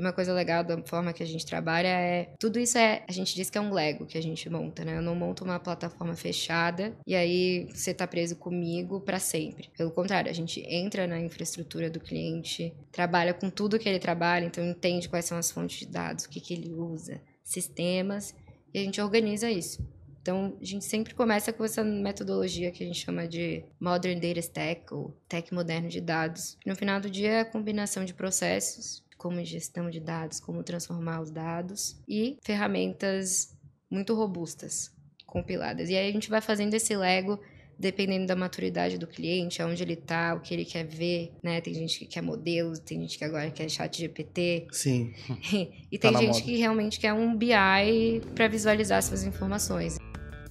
Uma coisa legal da forma que a gente trabalha é. Tudo isso é. A gente diz que é um Lego que a gente monta, né? Eu não monto uma plataforma fechada e aí você tá preso comigo para sempre. Pelo contrário, a gente entra na infraestrutura do cliente, trabalha com tudo que ele trabalha, então entende quais são as fontes de dados, o que, que ele usa, sistemas, e a gente organiza isso. Então, a gente sempre começa com essa metodologia que a gente chama de Modern Data Stack, ou Tech Moderno de Dados. No final do dia, é a combinação de processos como gestão de dados, como transformar os dados e ferramentas muito robustas, compiladas. E aí a gente vai fazendo esse Lego dependendo da maturidade do cliente, aonde ele está, o que ele quer ver, né? Tem gente que quer modelos, tem gente que agora quer chat GPT. Sim. e tem tá gente que realmente quer um BI para visualizar suas informações.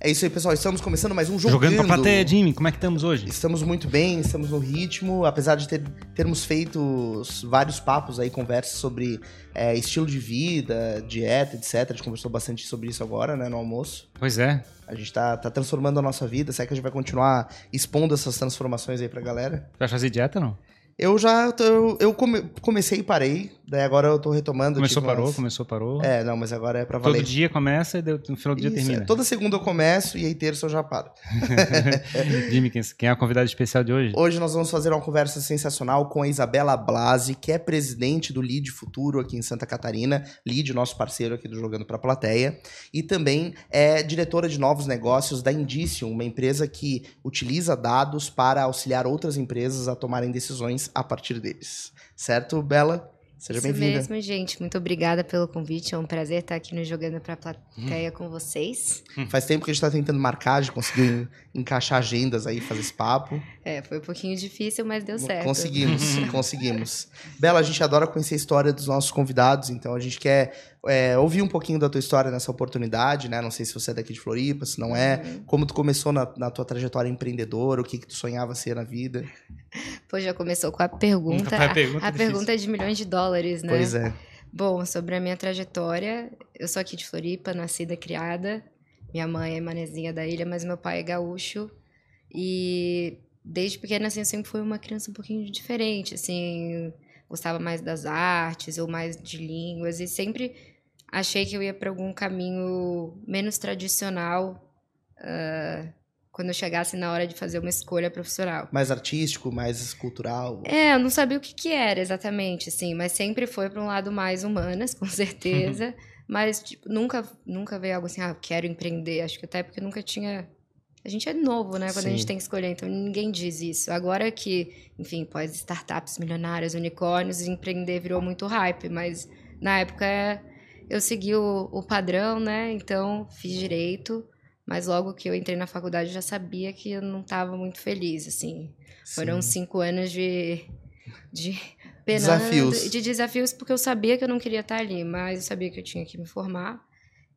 É isso aí, pessoal. Estamos começando mais um jogo. Jogando pra plateia, Jimmy. Como é que estamos hoje? Estamos muito bem, estamos no ritmo. Apesar de ter, termos feito vários papos aí, conversas sobre é, estilo de vida, dieta, etc. A gente conversou bastante sobre isso agora, né, no almoço. Pois é. A gente tá, tá transformando a nossa vida. Será que a gente vai continuar expondo essas transformações aí pra galera? Vai fazer dieta, não? Eu já. Eu, eu come, comecei e parei. Daí agora eu tô retomando. Começou, tipo, parou, umas... começou, parou. É, não, mas agora é pra valer. Todo dia começa e no final do dia Isso, termina. É. Toda segunda eu começo e aí terça eu já paro. Jimmy, quem, quem é a convidada especial de hoje? Hoje nós vamos fazer uma conversa sensacional com a Isabela Blasi, que é presidente do Lead Futuro aqui em Santa Catarina. Lead, nosso parceiro aqui do Jogando pra Plateia. E também é diretora de novos negócios da Indicium, uma empresa que utiliza dados para auxiliar outras empresas a tomarem decisões a partir deles. Certo, Bela? Seja bem-vinda. Isso mesmo, gente. Muito obrigada pelo convite. É um prazer estar aqui no Jogando para a Plateia hum. com vocês. Faz tempo que a gente está tentando marcar, de conseguir encaixar agendas aí, fazer esse papo. É, foi um pouquinho difícil, mas deu certo. Conseguimos, conseguimos. Bela, a gente adora conhecer a história dos nossos convidados, então a gente quer é, ouvir um pouquinho da tua história nessa oportunidade, né? Não sei se você é daqui de Floripa, se não é. Uhum. Como tu começou na, na, tua trajetória empreendedora, o que, que tu sonhava ser na vida? Pô, já começou com a pergunta. A, pergunta, a, a pergunta é de milhões de dólares, né? Pois é. Bom, sobre a minha trajetória, eu sou aqui de Floripa, nascida, criada. Minha mãe é manezinha da ilha, mas meu pai é gaúcho. E desde pequena, assim, eu sempre fui uma criança um pouquinho diferente, assim gostava mais das artes ou mais de línguas e sempre achei que eu ia para algum caminho menos tradicional uh, quando eu chegasse na hora de fazer uma escolha profissional. Mais artístico, mais cultural? É, eu não sabia o que, que era exatamente, assim, mas sempre foi para um lado mais humanas, com certeza. mas tipo, nunca, nunca veio algo assim, ah, quero empreender. Acho que até porque nunca tinha a gente é novo, né? Quando Sim. a gente tem que escolher, então ninguém diz isso. Agora que, enfim, pós startups milionárias, unicórnios, empreender virou muito hype, mas na época eu segui o, o padrão, né? Então fiz direito, mas logo que eu entrei na faculdade eu já sabia que eu não estava muito feliz, assim. Sim. Foram cinco anos de, de penando, desafios. de desafios, porque eu sabia que eu não queria estar ali, mas eu sabia que eu tinha que me formar.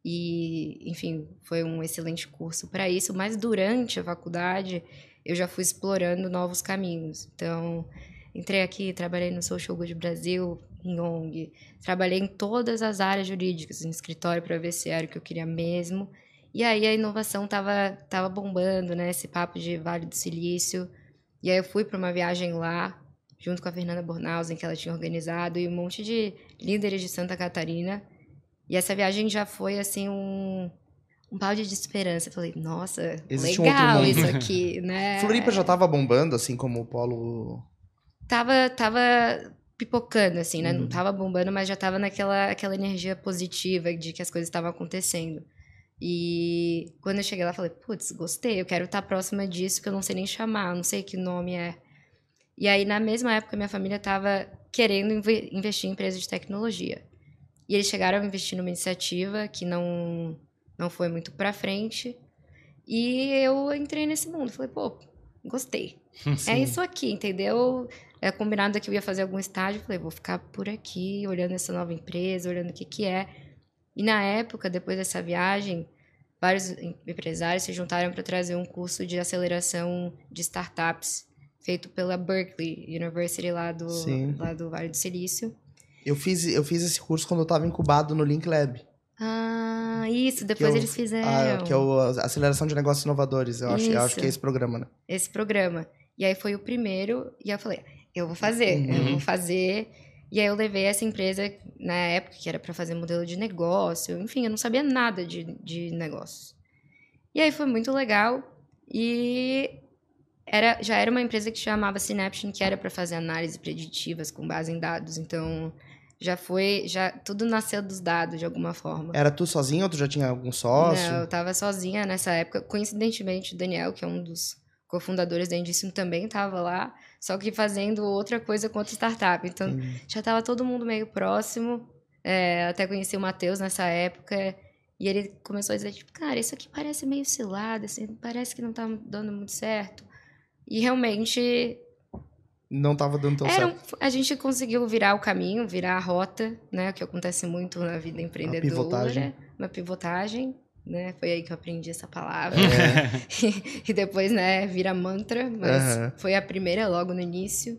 E, enfim, foi um excelente curso para isso, mas durante a faculdade eu já fui explorando novos caminhos. Então, entrei aqui, trabalhei no Social Good Brasil, em ONG, trabalhei em todas as áreas jurídicas, em escritório para ver se era o que eu queria mesmo. E aí a inovação tava, tava bombando, né? Esse papo de Vale do Silício. E aí eu fui para uma viagem lá, junto com a Fernanda Bornhausen, que ela tinha organizado, e um monte de líderes de Santa Catarina. E essa viagem já foi, assim, um, um balde de esperança. Eu falei, nossa, Existe legal um isso aqui, né? Floripa já tava bombando, assim como o polo... Tava, tava pipocando, assim, né? Uhum. Não tava bombando, mas já tava naquela aquela energia positiva de que as coisas estavam acontecendo. E quando eu cheguei lá, falei, putz, gostei, eu quero estar próxima disso, que eu não sei nem chamar, não sei que nome é. E aí, na mesma época, minha família estava querendo investir em empresas de tecnologia. E eles chegaram a investir numa iniciativa que não, não foi muito para frente. E eu entrei nesse mundo. Falei, pô, gostei. Sim. É isso aqui, entendeu? É combinado que eu ia fazer algum estágio. Falei, vou ficar por aqui, olhando essa nova empresa, olhando o que, que é. E na época, depois dessa viagem, vários empresários se juntaram para trazer um curso de aceleração de startups feito pela Berkeley University lá do, lá do Vale do Silício. Eu fiz, eu fiz esse curso quando eu estava incubado no Link Lab. Ah, isso, depois é eles fizeram. A, que é o Aceleração de Negócios Inovadores. Eu acho, eu acho que é esse programa, né? Esse programa. E aí foi o primeiro, e eu falei, eu vou fazer, uhum. eu vou fazer. E aí eu levei essa empresa na época que era para fazer modelo de negócio, enfim, eu não sabia nada de, de negócios. E aí foi muito legal e era, já era uma empresa que chamava Synaption, que era para fazer análises preditivas com base em dados, então já foi, já tudo nasceu dos dados de alguma forma. Era tu sozinha ou tu já tinha algum sócio? Não, eu tava sozinha nessa época. Coincidentemente, o Daniel, que é um dos cofundadores da Indicium, também estava lá, só que fazendo outra coisa com outra startup. Então, Entendi. já estava todo mundo meio próximo. É, até conheci o Matheus nessa época. E ele começou a dizer, tipo, cara, isso aqui parece meio cilado, assim, parece que não tá dando muito certo. E realmente Não tava dando tão era certo. a gente conseguiu virar o caminho, virar a rota, né? O que acontece muito na vida empreendedora. pivotagem. Uma pivotagem, né? Foi aí que eu aprendi essa palavra. É. e depois, né, vira mantra, mas Aham. foi a primeira logo no início.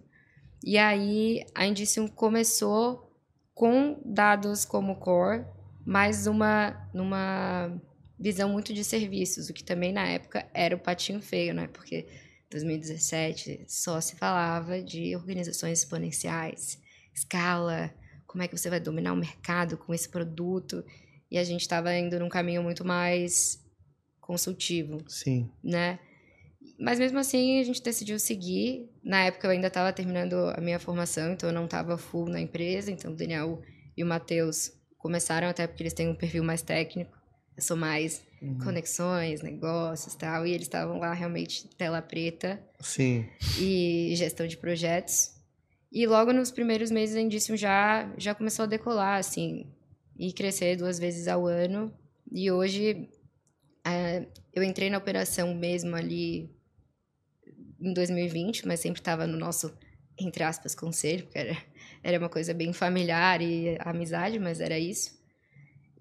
E aí a Indicium começou com dados como core, mas uma, numa visão muito de serviços, o que também na época era o patinho feio, né? Porque 2017 só se falava de organizações exponenciais, escala, como é que você vai dominar o mercado com esse produto. E a gente estava indo num caminho muito mais consultivo, Sim. né? Mas mesmo assim a gente decidiu seguir. Na época eu ainda estava terminando a minha formação, então eu não estava full na empresa. Então o Daniel e o Matheus começaram até porque eles têm um perfil mais técnico. Eu sou mais Uhum. conexões, negócios, tal. E eles estavam lá realmente tela preta Sim. e gestão de projetos. E logo nos primeiros meses a Indicium já já começou a decolar, assim, e crescer duas vezes ao ano. E hoje eh, eu entrei na operação mesmo ali em 2020, mas sempre estava no nosso, entre aspas, conselho, porque era, era uma coisa bem familiar e amizade, mas era isso.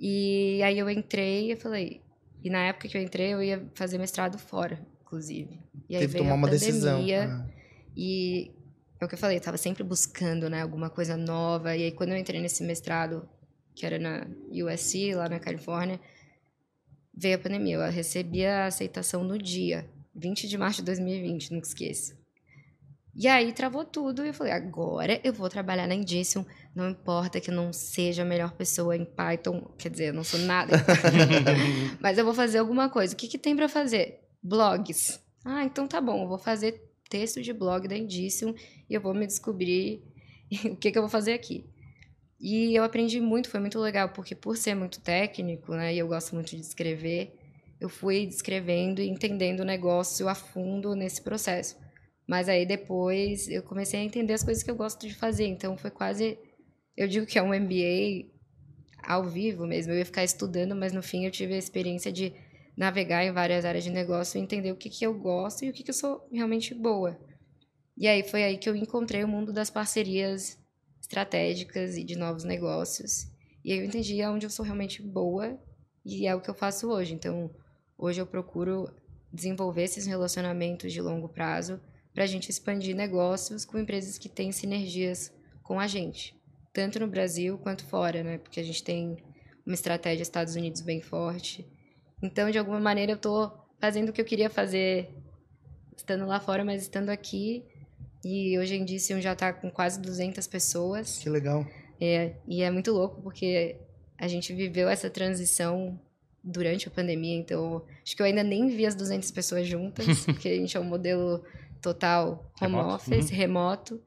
E aí eu entrei e falei... E na época que eu entrei, eu ia fazer mestrado fora, inclusive. E aí Teve que veio tomar a uma pandemia, decisão. Ah. e é o que eu falei, eu tava sempre buscando, né, alguma coisa nova. E aí, quando eu entrei nesse mestrado, que era na USC, lá na Califórnia, veio a pandemia. Eu recebi a aceitação no dia, 20 de março de 2020, nunca esqueço. E aí travou tudo e eu falei, agora eu vou trabalhar na Indicium, não importa que eu não seja a melhor pessoa em Python, quer dizer, eu não sou nada, mas eu vou fazer alguma coisa. O que, que tem para fazer? Blogs. Ah, então tá bom, eu vou fazer texto de blog da Indicium e eu vou me descobrir o que, que eu vou fazer aqui. E eu aprendi muito, foi muito legal, porque por ser muito técnico, né, e eu gosto muito de escrever, eu fui descrevendo e entendendo o negócio a fundo nesse processo. Mas aí depois eu comecei a entender as coisas que eu gosto de fazer, então foi quase, eu digo que é um MBA ao vivo mesmo, eu ia ficar estudando, mas no fim eu tive a experiência de navegar em várias áreas de negócio e entender o que, que eu gosto e o que, que eu sou realmente boa. E aí foi aí que eu encontrei o mundo das parcerias estratégicas e de novos negócios. E aí eu entendi onde eu sou realmente boa e é o que eu faço hoje. Então, hoje eu procuro desenvolver esses relacionamentos de longo prazo para a gente expandir negócios com empresas que têm sinergias com a gente, tanto no Brasil quanto fora, né? Porque a gente tem uma estratégia Estados Unidos bem forte. Então, de alguma maneira, eu estou fazendo o que eu queria fazer estando lá fora, mas estando aqui. E hoje em dia, Sion já está com quase 200 pessoas. Que legal. É, e é muito louco porque a gente viveu essa transição durante a pandemia, então acho que eu ainda nem vi as 200 pessoas juntas, porque a gente é um modelo total home Remoto. office, remoto.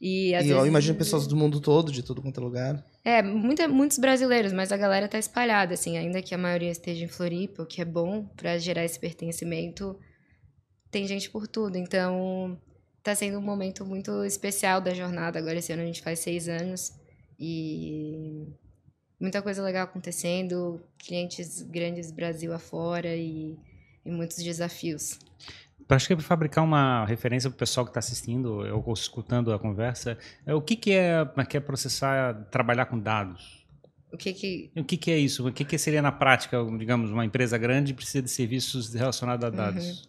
E, às E eu vezes- imagino pessoas do mundo todo, de tudo quanto é lugar. é, muita, muitos brasileiros, mas a galera tá espalhada, assim, ainda que a maioria esteja em Floripa, o que é bom para gerar esse pertencimento, tem gente por tudo. Então, tá sendo um momento muito especial da jornada. Agora, esse ano a gente faz seis anos e muita coisa legal acontecendo, clientes grandes Brasil afora e, e muitos desafios. Acho que é para fabricar uma referência para o pessoal que está assistindo ou escutando a conversa, é, o que, que, é, que é processar, trabalhar com dados? O que que O que, que é isso? O que, que seria na prática, digamos, uma empresa grande precisa de serviços relacionados a dados?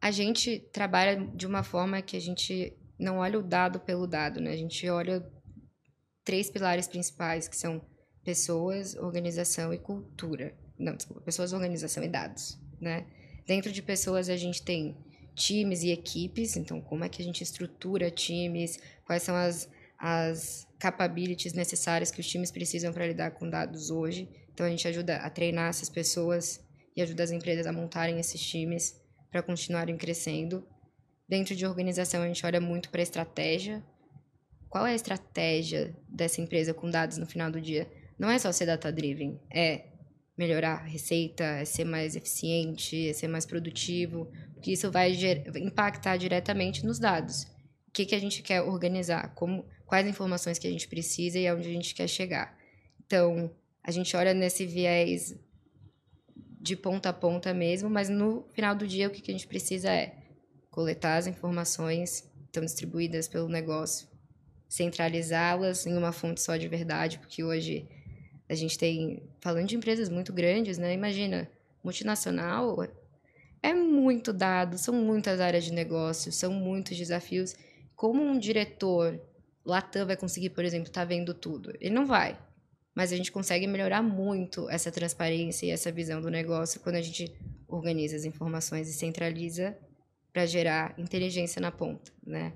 a gente trabalha de uma forma que a gente não olha o dado pelo dado, né? A gente olha três pilares principais, que são pessoas, organização e cultura. Não, desculpa, pessoas, organização e dados, né? Dentro de pessoas a gente tem times e equipes, então como é que a gente estrutura times, quais são as as capabilities necessárias que os times precisam para lidar com dados hoje. Então a gente ajuda a treinar essas pessoas e ajuda as empresas a montarem esses times para continuarem crescendo. Dentro de organização a gente olha muito para estratégia. Qual é a estratégia dessa empresa com dados no final do dia? Não é só ser data driven, é melhorar a receita, é ser mais eficiente, é ser mais produtivo, porque isso vai impactar diretamente nos dados. O que, que a gente quer organizar, como, quais informações que a gente precisa e aonde a gente quer chegar. Então, a gente olha nesse viés de ponta a ponta mesmo, mas no final do dia o que, que a gente precisa é coletar as informações que estão distribuídas pelo negócio, centralizá-las em uma fonte só de verdade, porque hoje a gente tem, falando de empresas muito grandes, né? Imagina, multinacional é muito dado, são muitas áreas de negócio, são muitos desafios. Como um diretor Latam vai conseguir, por exemplo, estar tá vendo tudo? Ele não vai. Mas a gente consegue melhorar muito essa transparência e essa visão do negócio quando a gente organiza as informações e centraliza para gerar inteligência na ponta, né?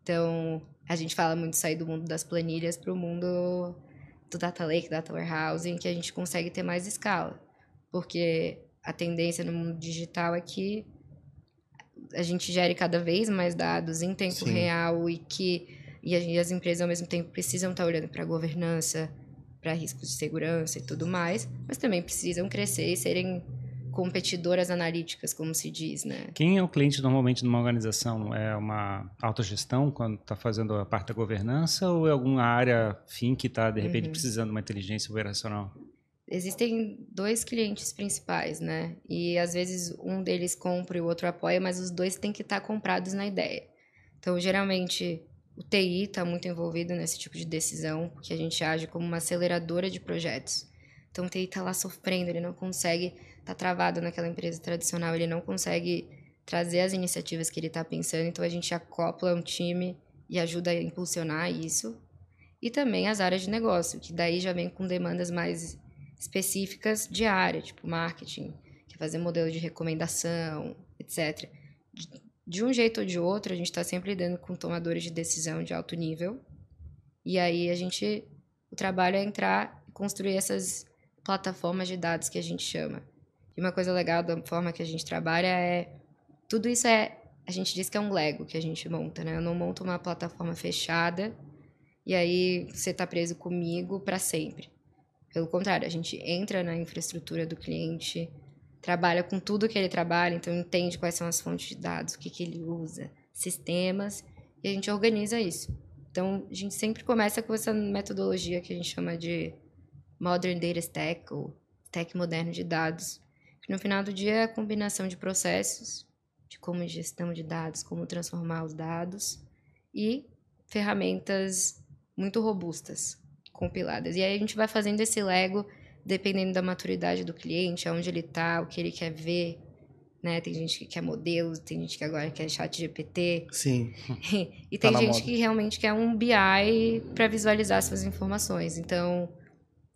Então, a gente fala muito sair do mundo das planilhas para o mundo do data lake, data warehouse, em que a gente consegue ter mais escala. Porque a tendência no mundo digital é que a gente gere cada vez mais dados em tempo Sim. real e que e as empresas ao mesmo tempo precisam estar olhando para a governança, para riscos de segurança e tudo mais, mas também precisam crescer e serem competidoras analíticas, como se diz, né? Quem é o cliente normalmente numa organização? É uma autogestão quando está fazendo a parte da governança ou é alguma área fim que está, de repente, uhum. precisando de uma inteligência operacional? Existem dois clientes principais, né? E às vezes um deles compra e o outro apoia, mas os dois têm que estar tá comprados na ideia. Então, geralmente, o TI está muito envolvido nesse tipo de decisão, porque a gente age como uma aceleradora de projetos. Então, o TI está lá sofrendo, ele não consegue está travado naquela empresa tradicional, ele não consegue trazer as iniciativas que ele está pensando, então a gente acopla um time e ajuda a impulsionar isso. E também as áreas de negócio, que daí já vem com demandas mais específicas de área, tipo marketing, que é fazer modelo de recomendação, etc. De um jeito ou de outro, a gente está sempre lidando com tomadores de decisão de alto nível. E aí a gente, o trabalho é entrar e construir essas plataformas de dados que a gente chama. E uma coisa legal da forma que a gente trabalha é. Tudo isso é. A gente diz que é um Lego que a gente monta, né? Eu não monto uma plataforma fechada e aí você está preso comigo para sempre. Pelo contrário, a gente entra na infraestrutura do cliente, trabalha com tudo que ele trabalha, então entende quais são as fontes de dados, o que, que ele usa, sistemas, e a gente organiza isso. Então, a gente sempre começa com essa metodologia que a gente chama de Modern Data Stack, ou Stack Moderno de Dados, no final do dia é a combinação de processos, de como gestão de dados, como transformar os dados e ferramentas muito robustas, compiladas. E aí a gente vai fazendo esse Lego dependendo da maturidade do cliente, aonde ele está, o que ele quer ver. Né? Tem gente que quer modelos, tem gente que agora quer chat GPT. Sim. e tem tá gente que realmente quer um BI para visualizar suas informações. Então,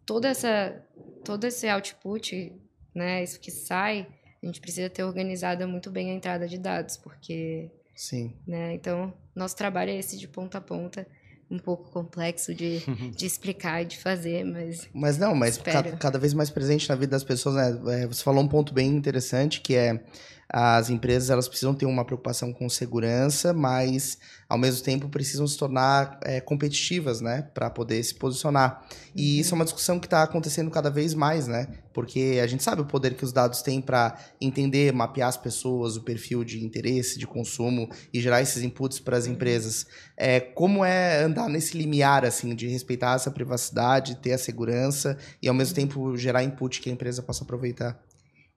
toda essa, todo esse output né? Isso que sai, a gente precisa ter organizado muito bem a entrada de dados, porque. Sim. Né? Então, nosso trabalho é esse de ponta a ponta. Um pouco complexo de, de explicar e de fazer, mas. Mas não, mas cada, cada, vez mais presente na vida das pessoas, né? É, você falou um ponto bem interessante que é as empresas elas precisam ter uma preocupação com segurança, mas ao mesmo tempo precisam se tornar é, competitivas, né, para poder se posicionar. E uhum. isso é uma discussão que está acontecendo cada vez mais, né, porque a gente sabe o poder que os dados têm para entender, mapear as pessoas, o perfil de interesse, de consumo e gerar esses inputs para as uhum. empresas. É, como é andar nesse limiar assim de respeitar essa privacidade, ter a segurança e ao mesmo uhum. tempo gerar input que a empresa possa aproveitar?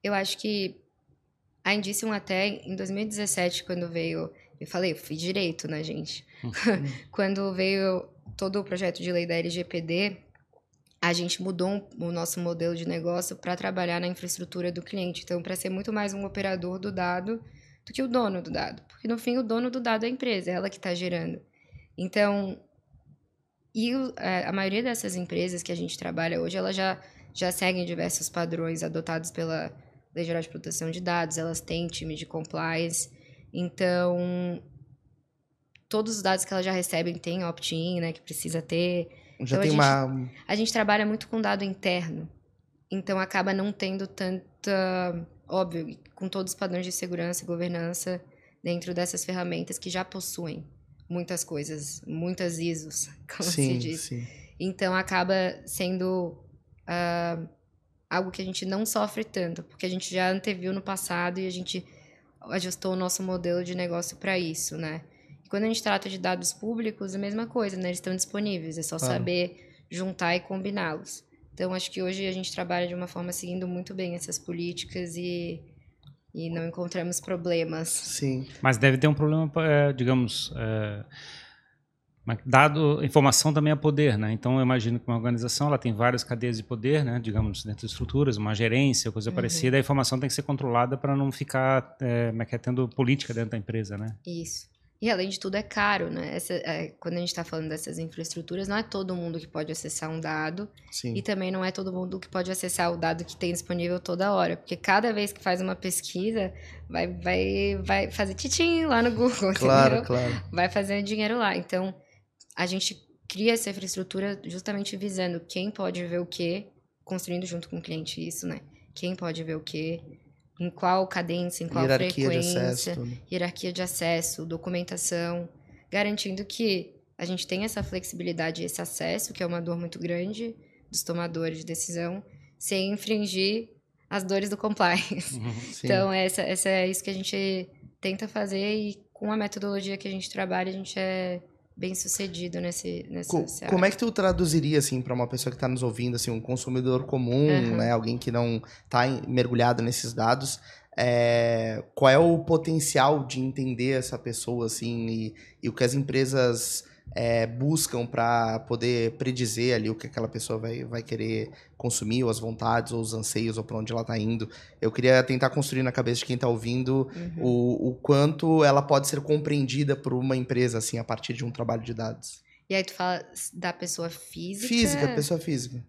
Eu acho que a Indicium até em 2017, quando veio... Eu falei, eu fui direito, né, gente? Uhum. quando veio todo o projeto de lei da LGPD, a gente mudou o nosso modelo de negócio para trabalhar na infraestrutura do cliente. Então, para ser muito mais um operador do dado do que o dono do dado. Porque, no fim, o dono do dado é a empresa, é ela que está gerando. Então, e é, a maioria dessas empresas que a gente trabalha hoje, elas já, já seguem diversos padrões adotados pela Lei Geral de Proteção de Dados, elas têm time de compliance. Então, todos os dados que elas já recebem têm opt-in, né? Que precisa ter. Já Então, tem a uma. A gente trabalha muito com dado interno. Então acaba não tendo tanta. Óbvio, com todos os padrões de segurança e governança dentro dessas ferramentas que já possuem muitas coisas, muitas ISOs, como se Sim, diz. sim. Então acaba sendo ah, algo que a gente não sofre tanto, porque a gente já anteviu no passado e a gente ajustou o nosso modelo de negócio para isso, né? E quando a gente trata de dados públicos, a mesma coisa, né? Eles estão disponíveis, é só Claro. saber juntar e combiná-los. Então acho que hoje a gente trabalha de uma forma seguindo muito bem essas políticas e, e não encontramos problemas. Sim. Mas deve ter um problema, é, digamos, é, mas dado informação também é poder, né? Então eu imagino que uma organização ela tem várias cadeias de poder, né? Digamos dentro de estruturas, uma gerência, coisa parecida. A informação tem que ser controlada para não ficar, é, é é, tendo política dentro da empresa, né? Isso. E além de tudo é caro, né? Essa, é, quando a gente está falando dessas infraestruturas, não é todo mundo que pode acessar um dado Sim. e também não é todo mundo que pode acessar o dado que tem disponível toda hora, porque cada vez que faz uma pesquisa vai vai vai fazer titim lá no Google, Claro, entendeu? claro. Vai fazendo dinheiro lá. Então a gente cria essa infraestrutura justamente visando quem pode ver o quê, construindo junto com o cliente isso, né? Quem pode ver o quê, em qual cadência, em qual Hierarquia de frequência acesso. tudo. hierarquia de acesso, documentação, garantindo que a gente tenha essa flexibilidade e esse acesso, que é uma dor muito grande dos tomadores de decisão, sem infringir as dores do compliance. Sim. Então, essa, essa é isso que a gente tenta fazer e com a metodologia que a gente trabalha, a gente é bem sucedido nesse, nessa Co- seara. como é que tu traduziria assim para uma pessoa que está nos ouvindo, assim, um consumidor comum, Aham. né, alguém que não está mergulhado nesses dados, é, qual é o potencial de entender essa pessoa assim e, e o que as empresas é, buscam para poder predizer ali o que aquela pessoa vai, vai querer consumir, ou as vontades, ou os anseios, ou para onde ela está indo. Eu queria tentar construir na cabeça de quem está ouvindo Uhum. o, o quanto ela pode ser compreendida por uma empresa assim a partir de um trabalho de dados. E aí tu fala da pessoa física, Física, pessoa física.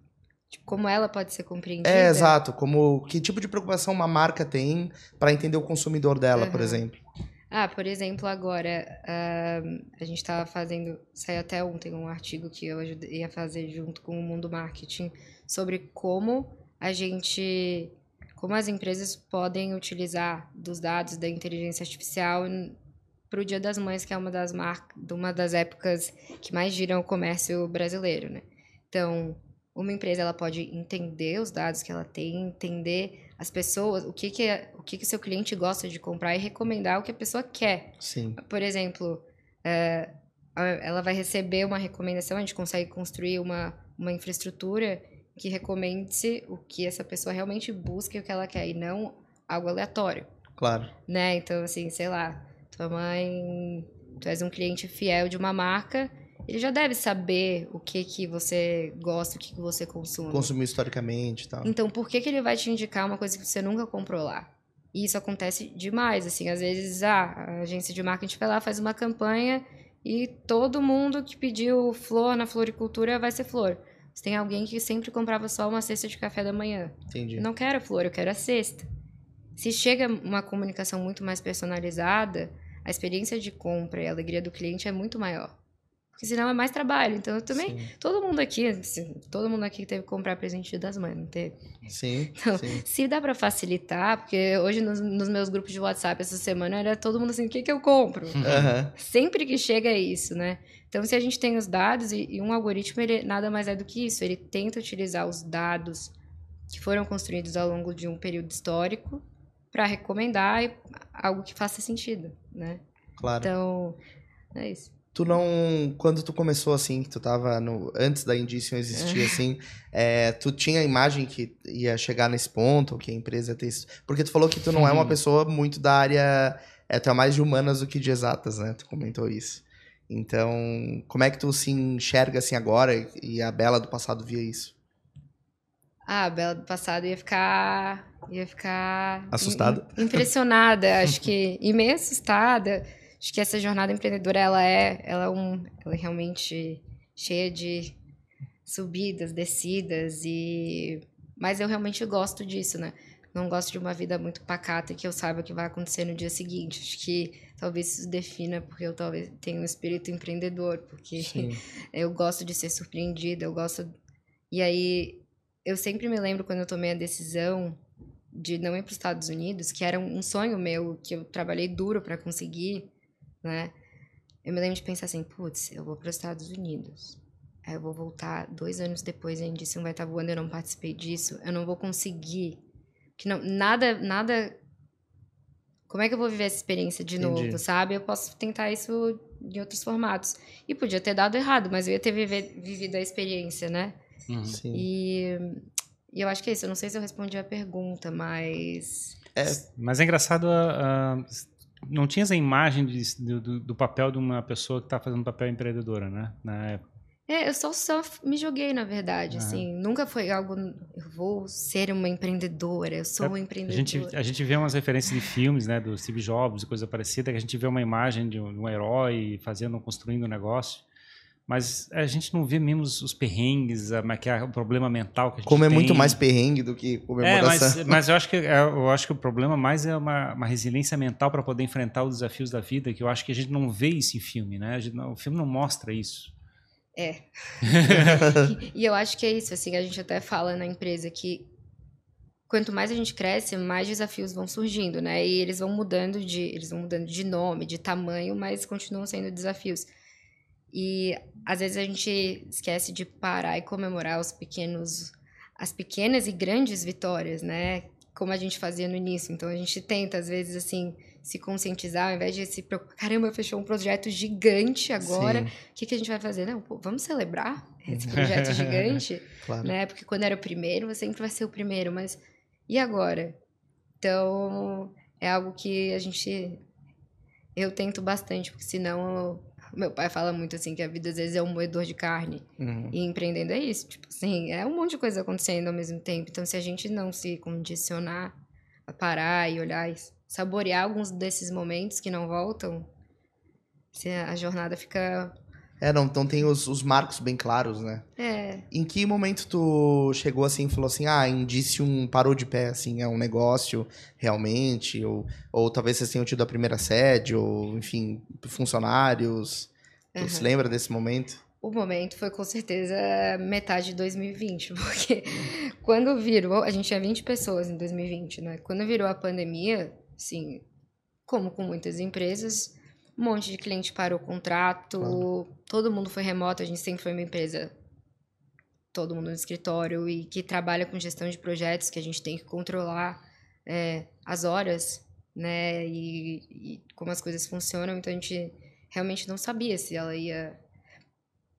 tipo, como ela pode ser compreendida. É, exato. Como que tipo de preocupação uma marca tem para entender o consumidor dela, por Aham. exemplo. Ah, por exemplo, agora, ah, a gente estava fazendo, saiu até ontem um artigo que eu ajudei a fazer junto com o Mundo Marketing sobre como a gente, como as empresas podem utilizar dos dados da inteligência artificial para o Dia das Mães, que é uma das marcas, uma das épocas que mais giram o comércio brasileiro, né? Então, uma empresa ela pode entender os dados que ela tem, entender as pessoas, o que que é- o que que seu cliente gosta de comprar e recomendar o que a pessoa quer. Sim. Por exemplo, é, a- ela vai receber uma recomendação, a gente consegue construir uma, uma infraestrutura que recomende o que essa pessoa realmente busca e o que ela quer, e não algo aleatório, Claro. né? Então, assim, sei lá, tua mãe, tu és um cliente fiel de uma marca, ele já deve saber o que que você gosta, o que que você consome. Consumir historicamente e tal. Então, por que, que ele vai te indicar uma coisa que você nunca comprou lá? E isso acontece demais, assim, às vezes ah, a agência de marketing vai lá, faz uma campanha e todo mundo que pediu flor na floricultura vai ser flor. Você tem alguém que sempre comprava só uma cesta de café da manhã. Entendi. Eu não quero a flor, eu quero a cesta. Se chega uma comunicação muito mais personalizada, a experiência de compra e a alegria do cliente é muito maior. Porque senão é mais trabalho. Então, eu também Sim. Todo mundo aqui, assim, todo mundo aqui teve que comprar presente das mães, não teve? Sim. Então, sim. Se dá pra facilitar, porque hoje nos, nos meus grupos de WhatsApp essa semana era todo mundo assim, o que que eu compro? Aham. Sempre que chega é isso, né? Então, se a gente tem os dados e, e um algoritmo, ele nada mais é do que isso. Ele tenta utilizar os dados que foram construídos ao longo de um período histórico para recomendar algo que faça sentido, né? Claro. Então, é isso. Tu não. Quando tu começou assim, que tu tava no. Antes da Indicium existir, assim, é, tu tinha a imagem que ia chegar nesse ponto, que a empresa ia ter isso. Porque tu falou que tu não é uma Uhum. pessoa muito da área. É, tu é mais de humanas do que de exatas, né? Tu comentou isso. Então, como é que tu se enxerga assim agora e- a Bela do passado via isso? Ah, a Bela do passado ia ficar. ia ficar. Assustada? im- impressionada, acho que. E meio assustada. Acho que essa jornada empreendedora, ela é, ela é, um, ela é realmente cheia de subidas, descidas e. Mas eu realmente gosto disso, né? não gosto de uma vida muito pacata que eu saiba o que vai acontecer no dia seguinte. Acho que talvez isso defina porque eu talvez tenha um espírito empreendedor, porque Sim. eu gosto de ser surpreendida, eu gosto. E aí, eu sempre me lembro quando eu tomei a decisão de não ir para os Estados Unidos, que era um sonho meu, que eu trabalhei duro para conseguir, né? Eu me lembro de pensar assim, putz, eu vou para os Estados Unidos. Aí eu vou voltar dois anos depois, a Indício não vai estar voando, eu não participei disso, eu não vou conseguir. Que não, nada, nada. Como é que eu vou viver essa experiência de Entendi. novo, sabe? Eu posso tentar isso em outros formatos. E podia ter dado errado, mas eu ia ter viver, vivido a experiência, né? Uhum. Sim. E, e eu acho que é isso. Eu não sei se eu respondi a pergunta, mas. Mas é engraçado, ah, ah, não tinha essa imagem de- do, do- papel de uma pessoa que está fazendo papel empreendedora, né? Na época. É, eu só, só me joguei, na verdade, Aham. assim. Nunca foi algo. Eu vou ser uma empreendedora, eu sou É, uma A empreendedora. gente, a gente vê umas referências de filmes, né, do Steve Jobs e coisa parecida, que a gente vê uma imagem de um, de um herói fazendo, construindo um negócio, mas a gente não vê mesmo os, perrengues, a, que é o problema mental que a gente Como é tem. muito mais perrengue do que É, comemoração. mas, mas eu acho que é, eu acho que o problema mais é uma, uma resiliência mental para poder enfrentar os desafios da vida, que eu acho que a gente não vê isso em filme, né? A gente não- o filme não mostra isso. E eu acho que é isso, assim, a gente até fala na empresa que quanto mais a gente cresce, mais desafios vão surgindo, né? E eles vão mudando de, eles vão mudando de nome, de tamanho, mas continuam sendo desafios. E às vezes a gente esquece de parar e comemorar os pequenos as pequenas e grandes vitórias, né? Como a gente fazia no início. Então a gente tenta às vezes assim se conscientizar, ao invés de se preocupar, caramba, fechou um projeto gigante agora, o que, que a gente vai fazer? Não, pô, vamos celebrar esse projeto gigante, claro. né? Porque quando era o primeiro, você sempre vai ser o primeiro, mas e agora? Então, é algo que a gente. Eu tento bastante, porque senão. eu- Meu pai fala muito assim que a vida às vezes é um moedor de carne. Uhum. E empreendendo é isso. Tipo assim, é um monte de coisa acontecendo ao mesmo tempo. Então, se a gente não se condicionar a parar e olhar e saborear alguns desses momentos que não voltam, se a jornada fica. É, não, então tem os, os marcos bem claros, né? É. Em que momento tu chegou assim e falou assim, ah, Indicium parou de pé, assim, é um negócio realmente? Ou, ou talvez vocês tenham tido a primeira sede, ou, enfim, funcionários. Tu Aham. se lembra desse momento? O momento foi com certeza metade de 2020, porque quando virou, a gente tinha 20 pessoas em 2020, né? Quando virou a pandemia, assim, como com muitas empresas, um monte de cliente parou o contrato, todo mundo foi remoto, a gente sempre foi uma empresa, todo mundo no escritório e que trabalha com gestão de projetos, que a gente tem que controlar é, as horas, né? E, e como as coisas funcionam, então a gente realmente não sabia se ela ia.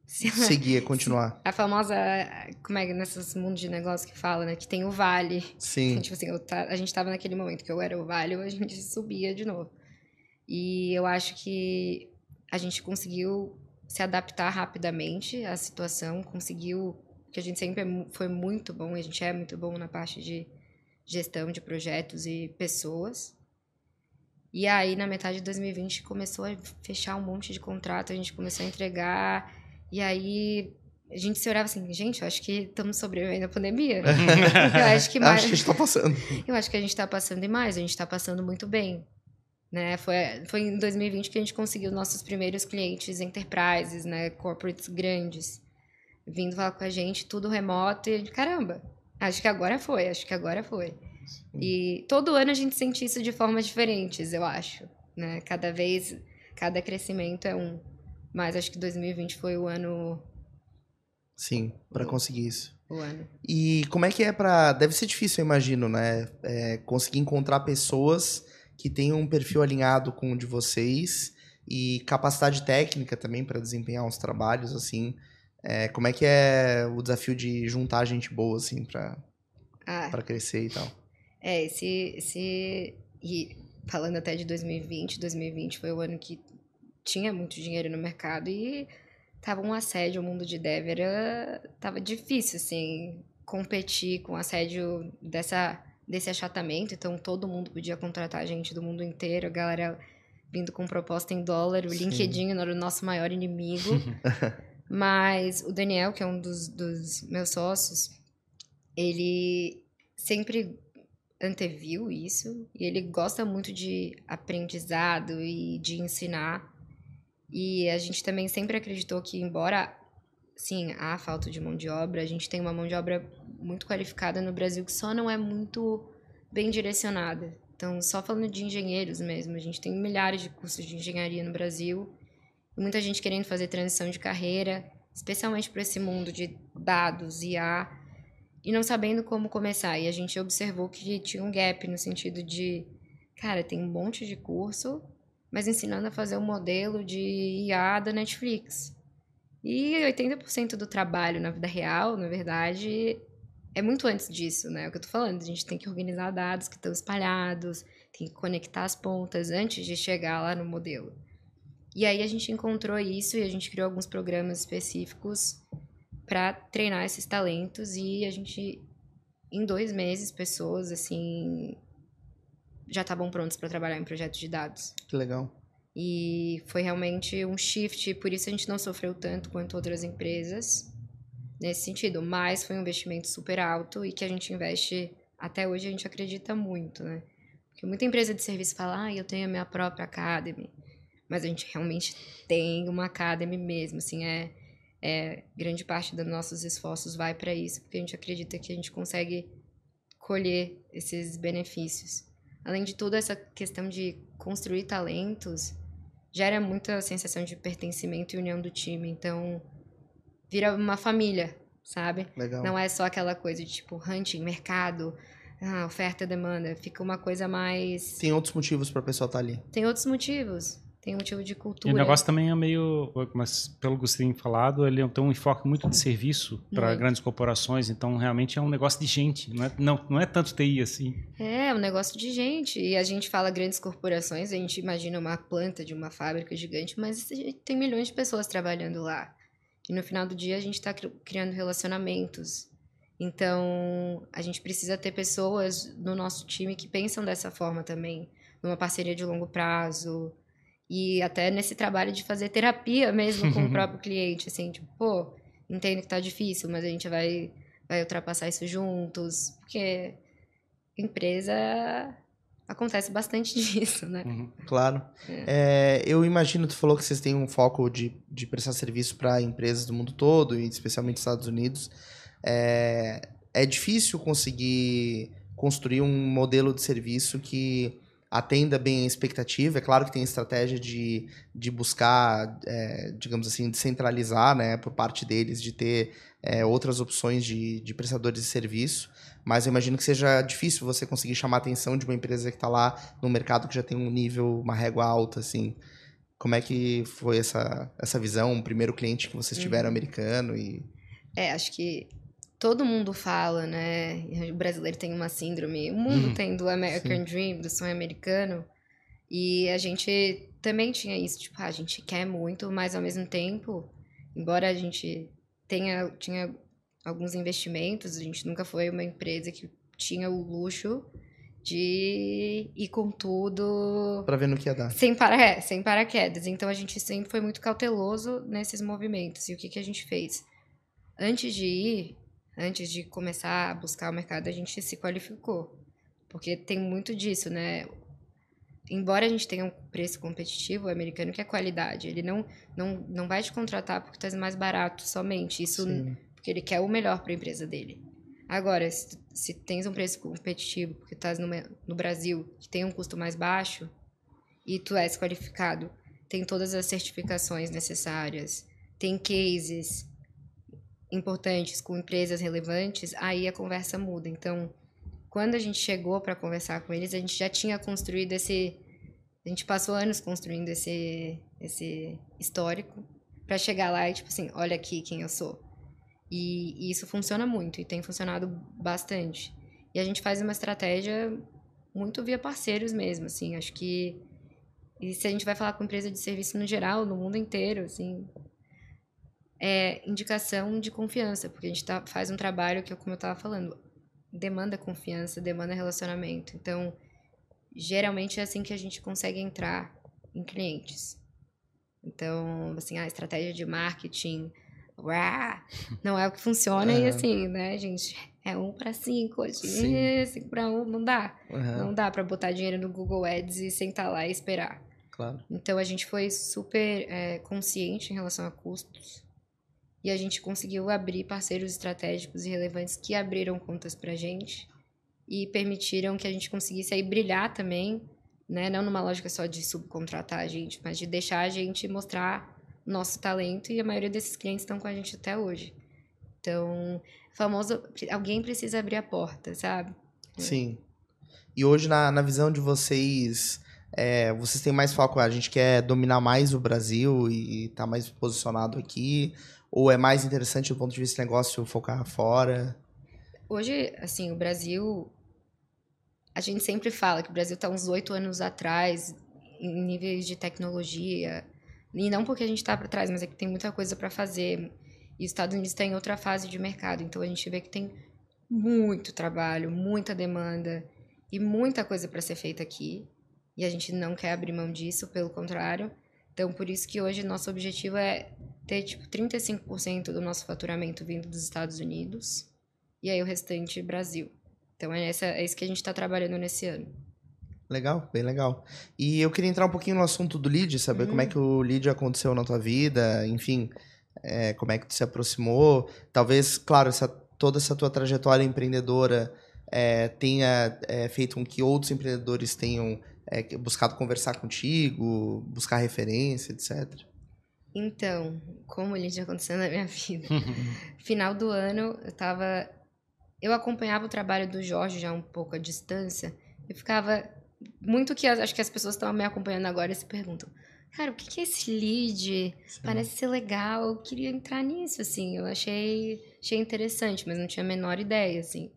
Se ela, Seguir, continuar. a famosa, como é que nesses mundos de negócio que fala, né? Que tem o vale. Sim. Tipo assim, eu a gente tava naquele momento que eu era o vale, a gente subia de novo. E eu acho que a gente conseguiu se adaptar rapidamente à situação, conseguiu, que a gente sempre é foi muito bom, a gente é muito bom na parte de gestão de projetos e pessoas. E aí, na metade de 2020, começou a fechar um monte de contrato, a gente começou a entregar, e aí a gente se olhava assim, gente, eu acho que estamos sobrevivendo à pandemia. eu acho que mais. Acho que a gente tá passando. Eu acho que a gente tá passando demais, a gente tá passando muito bem. Né? Foi, foi em 2020 que a gente conseguiu nossos primeiros clientes enterprises, né? Corporates grandes. Vindo falar com a gente, tudo remoto. E a gente, caramba, acho que agora foi, acho que agora foi. E todo ano a gente sente isso de formas diferentes, eu acho. Né? Cada vez, cada crescimento é um. Mas acho que 2020 foi o ano. Sim, pra conseguir isso. O ano. E como é que é pra. Deve ser difícil, eu imagino, né? É, conseguir encontrar pessoas que tenham um perfil alinhado com o de vocês e capacidade técnica também pra desempenhar uns trabalhos, assim. É, como é que é o desafio de juntar gente boa, assim, pra, Ah, pra crescer e tal? É, esse, esse. E falando até de 2020, 2020 foi o ano que tinha muito dinheiro no mercado e tava um assédio, o mundo de dev era. tava difícil, assim, competir com o assédio dessa, desse achatamento. Então todo mundo podia contratar gente do mundo inteiro, a galera vindo com proposta em dólar, o Sim. LinkedIn era o nosso maior inimigo. Mas o Daniel, que é um dos, dos meus sócios, ele sempre anteviu isso e ele gosta muito de aprendizado e de ensinar. E a gente também sempre acreditou que, embora sim, há falta de mão de obra, a gente tem uma mão de obra muito qualificada no Brasil que só não é muito bem direcionada. Então, só falando de engenheiros mesmo, a gente tem milhares de cursos de engenharia no Brasil, muita gente querendo fazer transição de carreira, especialmente para esse mundo de dados, IA, e não sabendo como começar. E a gente observou que tinha um gap no sentido de, cara, tem um monte de curso, mas ensinando a fazer um modelo de IA da Netflix. E 80% do trabalho na vida real, na verdade, é muito antes disso, né? É o que eu tô falando. A gente tem que organizar dados que estão espalhados, tem que conectar as pontas antes de chegar lá no modelo. E aí a gente encontrou isso e a gente criou alguns programas específicos para treinar esses talentos e a gente em dois meses pessoas assim já estavam prontas para trabalhar em projetos de dados. Que legal. E foi realmente um shift, por isso a gente não sofreu tanto quanto outras empresas nesse sentido, mas foi um investimento super alto e que a gente investe até hoje a gente acredita muito, né? Porque muita empresa de serviço fala: "Ah, eu tenho a minha própria academy". Mas a gente realmente tem uma academy mesmo, assim, é é, grande parte dos nossos esforços vai para isso, porque a gente acredita que a gente consegue colher esses benefícios. Além de tudo, essa questão de construir talentos gera muita sensação de pertencimento e união do time. Então, vira uma família, sabe? Legal. Não é só aquela coisa de tipo hunting, mercado, ah, oferta e demanda. Fica uma coisa mais. Tem outros motivos para a pessoa estar tá ali. Tem outros motivos tem um motivo de cultura. E o negócio também é meio, mas pelo que você tem falado, ele tem um enfoque muito de serviço para grandes corporações, então realmente é um negócio de gente, não é, não, não é tanto TI assim. É, é um negócio de gente. E a gente fala grandes corporações, a gente imagina uma planta de uma fábrica gigante, mas tem milhões de pessoas trabalhando lá. E no final do dia a gente está criando relacionamentos. Então, a gente precisa ter pessoas no nosso time que pensam dessa forma também, numa parceria de longo prazo, e até nesse trabalho de fazer terapia mesmo com o próprio cliente, assim, tipo, pô, entendo que tá difícil, mas a gente vai, vai ultrapassar isso juntos, porque empresa acontece bastante disso, né? Uhum, claro. É. É, eu imagino, tu falou que vocês têm um foco de, de prestar serviço para empresas do mundo todo, e especialmente Estados Unidos. É, é difícil conseguir construir um modelo de serviço que atenda bem a expectativa. É claro que tem estratégia de, de buscar, é, digamos assim, descentralizar, né, por parte deles, de ter é, outras opções de, de prestadores de serviço. Mas eu imagino que seja difícil você conseguir chamar a atenção de uma empresa que está lá no mercado que já tem um nível, uma régua alta, assim. Como é que foi essa, essa visão, o primeiro cliente que vocês tiveram uhum. americano e... É, acho que todo mundo fala, né? O brasileiro tem uma síndrome, o mundo uhum. tem do American Sim. Dream, do sonho americano. E a gente também tinha isso, tipo, ah, a gente quer muito, mas ao mesmo tempo, embora a gente tenha tinha alguns investimentos, a gente nunca foi uma empresa que tinha o luxo de ir com tudo. Pra ver no que ia dar. Sem, para, é, sem paraquedas. Então a gente sempre foi muito cauteloso nesses movimentos. E o que, que a gente fez? Antes de ir, antes de começar a buscar o mercado, a gente se qualificou. Porque tem muito disso, né? Embora a gente tenha um preço competitivo, o americano quer qualidade. Ele não, não, não vai te contratar porque tu é mais barato somente. Isso Sim. porque ele quer o melhor para a empresa dele. Agora, se, se tens um preço competitivo porque estás no, no Brasil, que tem um custo mais baixo, e tu és qualificado, tem todas as certificações necessárias, tem cases, importantes com empresas relevantes, aí a conversa muda. Então, quando a gente chegou para conversar com eles, a gente já tinha construído esse a gente passou anos construindo esse esse histórico para chegar lá e tipo assim, olha aqui quem eu sou. E, e, isso funciona muito e tem funcionado bastante. E a gente faz uma estratégia muito via parceiros mesmo, assim, acho que e se a gente vai falar com empresa de serviço no geral, no mundo inteiro, assim, é indicação de confiança, porque a gente tá, faz um trabalho que, como eu estava falando, demanda confiança, demanda relacionamento. Então, geralmente é assim que a gente consegue entrar em clientes. Então, assim, a estratégia de marketing uá, não é o que funciona e assim, né, gente, é um para cinco hoje, Sim. é, cinco para um, não dá. Aham, Não dá para botar dinheiro no Google Ads e sentar lá e esperar. claro. Então a gente foi super é, consciente em relação a custos e a gente conseguiu abrir parceiros estratégicos e relevantes que abriram contas pra gente e permitiram que a gente conseguisse aí brilhar também, né? Não numa lógica só de subcontratar a gente, mas de deixar a gente mostrar nosso talento e a maioria desses clientes estão com a gente até hoje. Então, famoso, alguém precisa abrir a porta, sabe? Sim. E hoje, na, na visão de vocês, é, vocês têm mais foco, a gente quer dominar mais o Brasil e estar mais posicionado aqui? Ou é mais interessante do ponto de vista do negócio focar fora? Hoje, assim, o Brasil. A gente sempre fala que o Brasil está uns oito anos atrás em níveis de tecnologia. E não porque a gente está para trás, mas é que tem muita coisa para fazer. E os Estados Unidos está em outra fase de mercado. Então a gente vê que tem muito trabalho, muita demanda e muita coisa para ser feita aqui. E a gente não quer abrir mão disso, pelo contrário. Então, por isso que hoje nosso objetivo é ter, tipo, 35% do nosso faturamento vindo dos Estados Unidos e aí o restante Brasil. Então é, essa, é isso que a gente está trabalhando nesse ano. Legal, bem legal. E eu queria entrar um pouquinho no assunto do lead, saber como é que o lead aconteceu na tua vida, enfim, é, como é que tu se aproximou. Talvez, claro, essa, toda essa tua trajetória empreendedora é, tenha é, feito com que outros empreendedores tenham é, buscado conversar contigo, buscar referência, etc. Então, como ele já aconteceu na minha vida. Final do ano, eu tava. Eu acompanhava o trabalho do Jorge já um pouco à distância. E ficava. Muito que as- acho que as pessoas estão me acompanhando agora e se perguntam: Cara, o que é esse lead? Parece ser legal, eu queria entrar nisso, assim. Eu achei, achei interessante, mas não tinha a menor ideia, assim.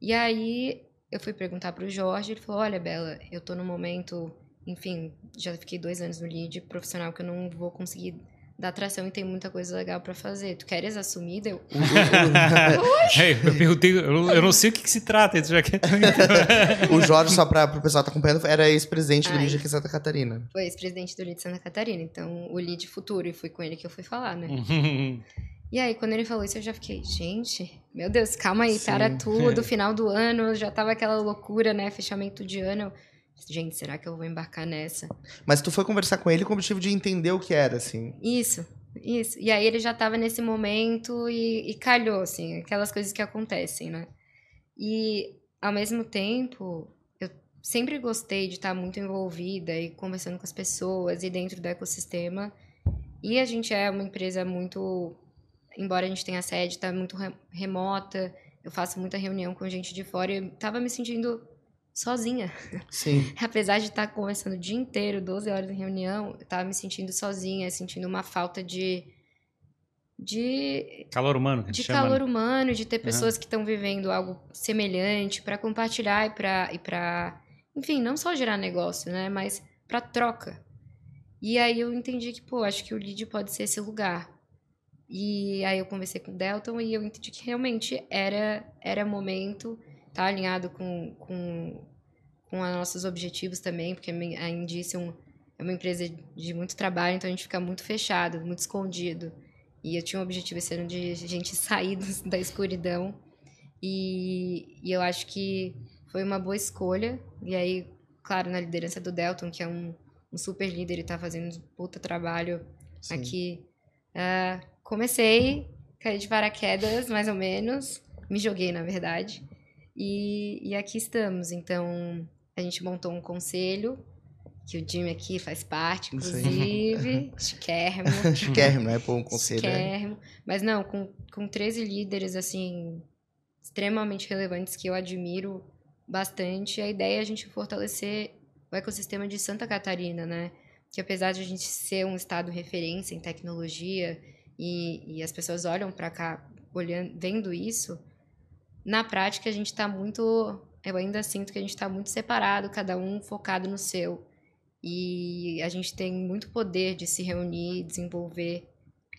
E aí eu fui perguntar pro Jorge, ele falou: Olha, Bela, eu tô no momento, enfim, já fiquei dois anos no lead profissional que eu não vou conseguir dar atração e tem muita coisa legal pra fazer. Tu queres assumir? Deu. É, eu perguntei, eu, não- eu não sei o que, que se trata. já que- o Jorge, só para o pessoal que tá acompanhando, era ex-presidente do lead aqui em Santa Catarina. Foi ex-presidente do lead de Santa Catarina, então o lead futuro, e foi com ele que eu fui falar, né? E aí, quando ele falou isso, eu já fiquei, gente, meu Deus, calma aí, Sim. para tudo, final do ano, já tava aquela loucura, né? Fechamento de ano. Eu, gente, será que eu vou embarcar nessa? Mas tu foi conversar com ele com o objetivo de entender o que era, assim. Isso, isso. E aí ele já tava nesse momento e, e calhou, assim, aquelas coisas que acontecem, né? E, ao mesmo tempo, eu sempre gostei de estar muito envolvida e conversando com as pessoas e dentro do ecossistema. E a gente é uma empresa muito. Embora a gente tenha sede, tá muito re- remota, eu faço muita reunião com gente de fora e eu tava me sentindo sozinha. Sim. Apesar de estar conversando o dia inteiro, 12 horas em reunião, eu tava me sentindo sozinha, sentindo uma falta de. de, Calor humano, que a de gente chama. calor né? humano, de ter pessoas que estão vivendo algo semelhante para compartilhar e para e para enfim, não só gerar negócio, né, mas para troca. E aí eu entendi que, pô, acho que o lead pode ser esse lugar. E aí eu conversei com o Delton e eu entendi que realmente era era momento, tá alinhado com, com, com os nossos objetivos também, porque a Indice é, é uma empresa de muito trabalho, então a gente fica muito fechado, muito escondido. E eu tinha um objetivo esse ano de a gente sair da escuridão. E, e eu acho que foi uma boa escolha. E aí, claro, na liderança do Delton, que é um, um super líder e tá fazendo um puta trabalho sim. aqui. Ah, comecei, caí de paraquedas, mais ou menos. Me joguei, na verdade. E, e aqui estamos. Então, a gente montou um conselho, que o Jimmy aqui faz parte, inclusive. Chiquérrimo. Chiquérrimo, não é? Pô, um conselho. é. Chiquérrimo. Mas não, com, com 13 líderes, assim, extremamente relevantes que eu admiro bastante. A ideia é a gente fortalecer o ecossistema de Santa Catarina, né? Que apesar de a gente ser um estado referência em tecnologia e, e as pessoas olham para cá olhando, vendo isso, na prática a gente está muito, eu ainda sinto que a gente está muito separado, cada um focado no seu. E a gente tem muito poder de se reunir, desenvolver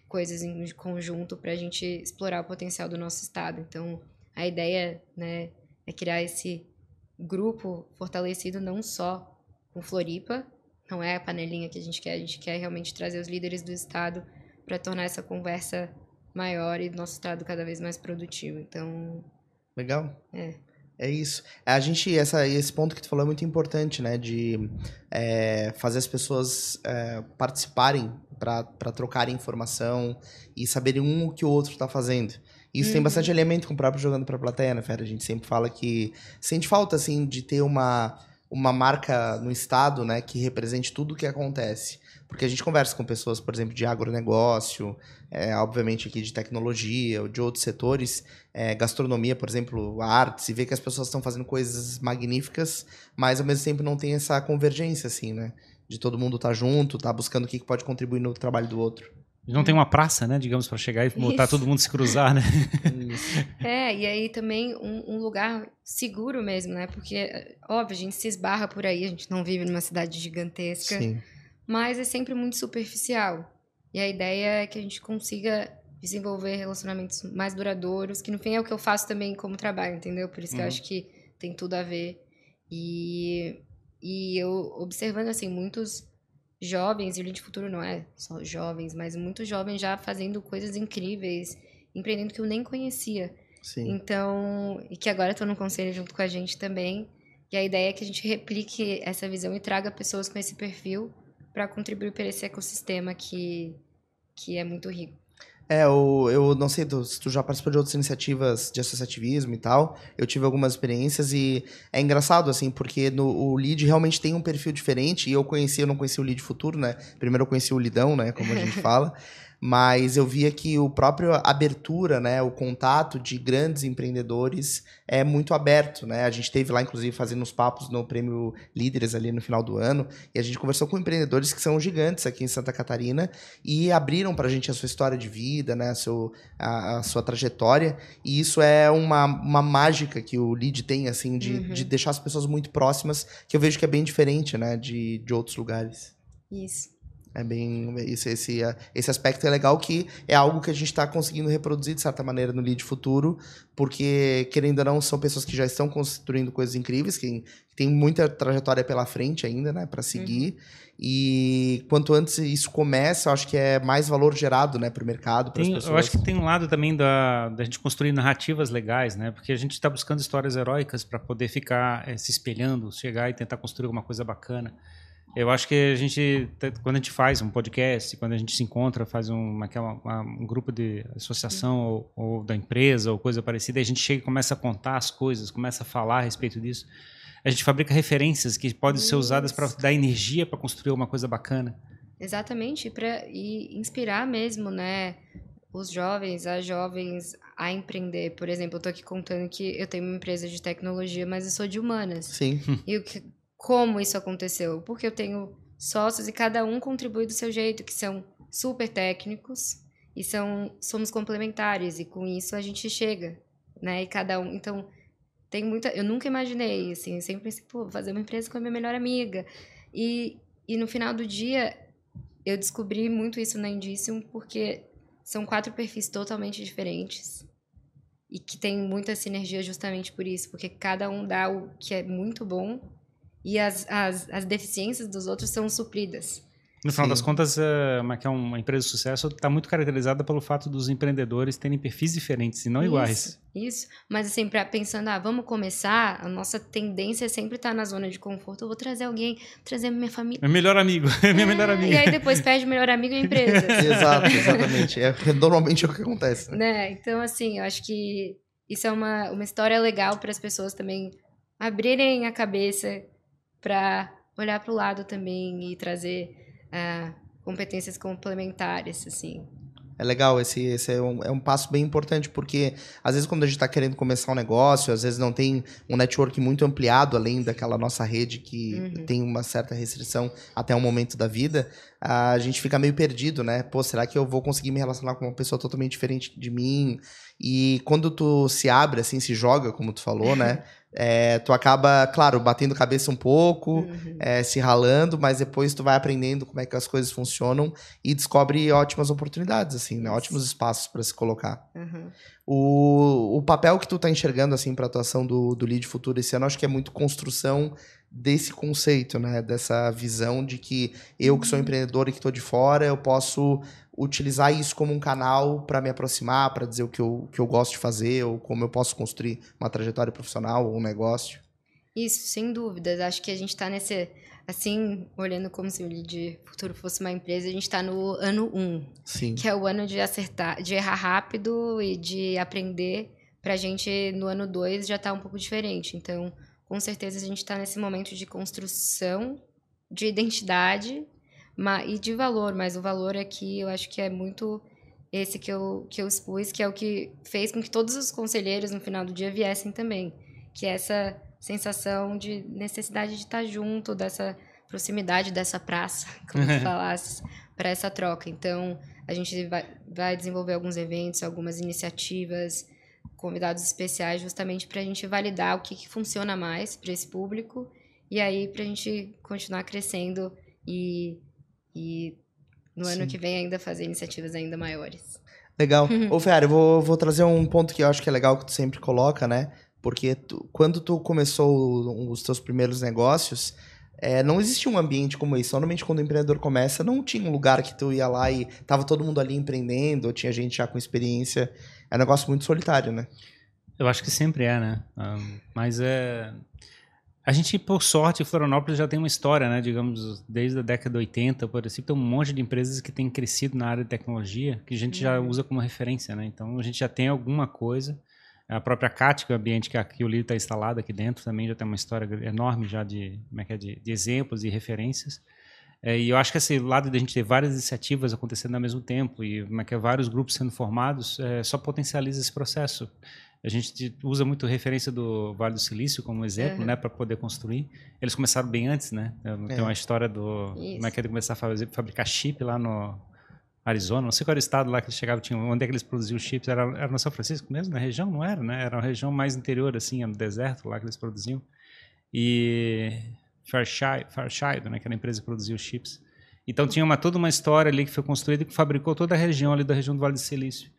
coisas em conjunto para a gente explorar o potencial do nosso estado. Então, a ideia, né, é criar esse grupo fortalecido não só com Floripa, não é a panelinha que a gente quer, a gente quer realmente trazer os líderes do estado para tornar essa conversa maior e nosso estado cada vez mais produtivo. Então, Legal. É. É isso. A gente, essa, esse ponto que tu falou é muito importante, né? De é, fazer as pessoas é, participarem para trocarem informação e saberem um o que o outro está fazendo. Isso tem Uhum. bastante elemento com o próprio Jogando pra Plateia, né, Fera? A gente sempre fala que sente falta, assim, de ter uma, uma marca no estado, né, que represente tudo o que acontece. Porque a gente conversa com pessoas, por exemplo, de agronegócio, é, obviamente aqui de tecnologia, ou de outros setores, é, gastronomia, por exemplo, artes, e vê que as pessoas estão fazendo coisas magníficas, mas ao mesmo tempo não tem essa convergência, assim, né? De todo mundo estar junto, tá buscando o que que pode contribuir no trabalho do outro. Não tem uma praça, né, digamos, para chegar e botar Isso. todo mundo se cruzar, né? É, e aí também um, um lugar seguro mesmo, né? Porque, é, óbvio, a gente se esbarra por aí, a gente não vive numa cidade gigantesca, Sim. Mas é sempre muito superficial. E a ideia é que a gente consiga desenvolver relacionamentos mais duradouros, que no fim é o que eu faço também como trabalho, entendeu? Por isso que eu Uhum. acho que tem tudo a ver. E, e eu observando, assim, muitos jovens, e o Lead Futuro não é só jovens, mas muitos jovens já fazendo coisas incríveis, empreendendo que eu nem conhecia. Sim. Então, e que agora estão no conselho junto com a gente também. E a ideia é que a gente replique essa visão e traga pessoas com esse perfil para contribuir para esse ecossistema que, que é muito rico. É, eu, eu não sei tu- se tu já participou de outras iniciativas de associativismo e tal. Eu tive algumas experiências e é engraçado, assim, porque no, o lead realmente tem um perfil diferente. E eu conheci, eu não conheci o lead futuro, né? Primeiro eu conheci o lidão, né? Como a gente fala. Mas eu via que o próprio abertura, né? O contato de grandes empreendedores é muito aberto, né? A gente teve lá, inclusive, fazendo uns papos no prêmio Líderes ali no final do ano. E a gente conversou com empreendedores que são gigantes aqui em Santa Catarina e abriram pra gente a sua história de vida, né, a, seu, a, a sua trajetória, e isso é uma, uma mágica que o lead tem, assim, de, Uhum. de deixar as pessoas muito próximas, que eu vejo que é bem diferente, né, de, de outros lugares. Isso. É bem. Esse, esse, esse aspecto é legal que é algo que a gente está conseguindo reproduzir de certa maneira no Lead Futuro, porque, querendo ou não, são pessoas que já estão construindo coisas incríveis, que, tem muita trajetória pela frente ainda, né, para seguir. E quanto antes isso começa, eu acho que é mais valor gerado, né, para o mercado, para as pessoas. eu acho que tem um lado também da, da gente construir narrativas legais, né? Porque a gente está buscando histórias heróicas para poder ficar eh, se espelhando, chegar e tentar construir alguma coisa bacana. Eu acho que a gente, te- quando a gente faz um podcast, quando a gente se encontra, faz um, aquela, uma- um grupo de associação ou, ou da empresa ou coisa parecida, e a gente chega e começa a contar as coisas, começa a falar a respeito disso. A gente fabrica referências que podem ser usadas para Isso. dar energia para construir uma coisa bacana. Exatamente, para e inspirar mesmo, né, os jovens, as jovens a empreender. Por exemplo, eu tô aqui contando que eu tenho uma empresa de tecnologia, mas eu sou de humanas. Sim, E o que, como isso aconteceu? Porque eu tenho sócios e cada um contribui do seu jeito, que são super técnicos e são somos complementares e com isso a gente chega, né? E cada um, então tem muita, eu nunca imaginei assim, eu sempre pensei, pô, fazer uma empresa com a minha melhor amiga. E e no final do dia eu descobri muito isso na Indicium porque são quatro perfis totalmente diferentes e que tem muita sinergia justamente por isso, porque cada um dá o que é muito bom e as, as, as deficiências dos outros são supridas. No final Sim. das contas, é, uma, que é uma empresa de sucesso está muito caracterizada pelo fato dos empreendedores terem perfis diferentes e não iguais. Isso, isso. Mas assim, pra, pensando, ah, vamos começar, a nossa tendência é sempre estar na zona de conforto. Eu vou trazer alguém, trazer minha família. Meu melhor amigo, é minha melhor É, amiga. E aí depois perde o melhor amigo e a empresa. exato, exatamente. É, normalmente é o que acontece. Né? né? Então, assim, eu acho que isso é uma, uma história legal para as pessoas também abrirem a cabeça para olhar para o lado também e trazer ah, competências complementares, assim. É legal, esse, esse é, um, é um passo bem importante, porque às vezes quando a gente está querendo começar um negócio, às vezes não tem um network muito ampliado, além daquela nossa rede que Uhum. tem uma certa restrição até um momento da vida, a gente fica meio perdido, né? Pô, será que eu vou conseguir me relacionar com uma pessoa totalmente diferente de mim? E quando tu se abre, assim, se joga, como tu falou, né? É, tu acaba, claro, batendo cabeça um pouco, Uhum. é, se ralando, mas depois tu vai aprendendo como é que as coisas funcionam e descobre ótimas oportunidades, assim, né? Ótimos espaços para se colocar. Uhum. O, o papel que tu tá enxergando, assim, pra atuação do, do Lead Futuro esse ano, acho que é muito construção desse conceito, né? Dessa visão de que eu que sou empreendedor e que estou de fora, eu posso utilizar isso como um canal para me aproximar, para dizer o que eu, que eu gosto de fazer, ou como eu posso construir uma trajetória profissional ou um negócio. Isso, sem dúvidas. Acho que a gente está nesse. Assim, olhando como se o Lead Futuro fosse uma empresa, a gente está no ano 1. Um, Sim. Que é o ano de acertar, de errar rápido e de aprender. Para a gente, no ano 2, já tá um pouco diferente. Então, com certeza, a gente está nesse momento de construção de identidade e de valor. Mas o valor aqui, eu acho que é muito esse que eu, que eu expus, que é o que fez com que todos os conselheiros, no final do dia, viessem também. Que é essa sensação de necessidade de estar junto, dessa proximidade dessa praça, como tu falasse, para essa troca. Então, a gente vai, vai desenvolver alguns eventos, algumas iniciativas, convidados especiais, justamente para a gente validar o que, que funciona mais para esse público e aí para a gente continuar crescendo e, e no Sim. ano que vem ainda fazer iniciativas ainda maiores. Legal. Ô, Ferrari, eu vou, vou trazer um ponto que eu acho que é legal que tu sempre coloca, né? Porque tu, quando tu começou os teus primeiros negócios, é, não existia um ambiente como esse. Normalmente, quando o empreendedor começa, não tinha um lugar que tu ia lá e tava todo mundo ali empreendendo, ou tinha gente já com experiência. É um negócio muito solitário, né? Eu acho que sempre é, né? Um, mas é. A gente, por sorte, Florianópolis já tem uma história, né? Digamos, desde a década de 80, por exemplo, tem um monte de empresas que têm crescido na área de tecnologia que a gente uhum. já usa como referência, né? Então, a gente já tem alguma coisa a própria CAT, que é o ambiente que, aqui, o livro está instalado aqui dentro, também já tem uma história enorme já de, como é que é, de, de exemplos e referências. É, e eu acho que esse lado de a gente ter várias iniciativas acontecendo ao mesmo tempo e como é que é, vários grupos sendo formados é, só potencializa esse processo. A gente usa muito referência do Vale do Silício como exemplo, uhum. né, para poder construir. Eles começaram bem antes, né? Tem é. uma história do Isso. como é que é de começar a fazer, fabricar chip lá no Arizona, não sei qual era o estado lá que eles chegavam, tinha, onde é que eles produziam chips, era, era no São Francisco mesmo, na região, não era, né? Era uma região mais interior, assim, no deserto lá que eles produziam. E Fairchild, Fairchild né, que era a empresa que produzia os chips. Então tinha uma, toda uma história ali que foi construída e que fabricou toda a região ali da região do Vale do Silício.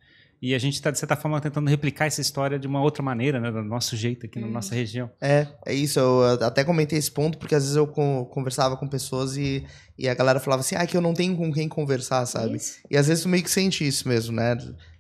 E a gente está, de certa forma, tentando replicar essa história de uma outra maneira, né? Do nosso jeito aqui hum. na nossa região. É, é isso. Eu até comentei esse ponto, porque às vezes eu conversava com pessoas e, e a galera falava assim, ah, que eu não tenho com quem conversar, sabe? Isso. E às vezes tu meio que sente isso mesmo, né?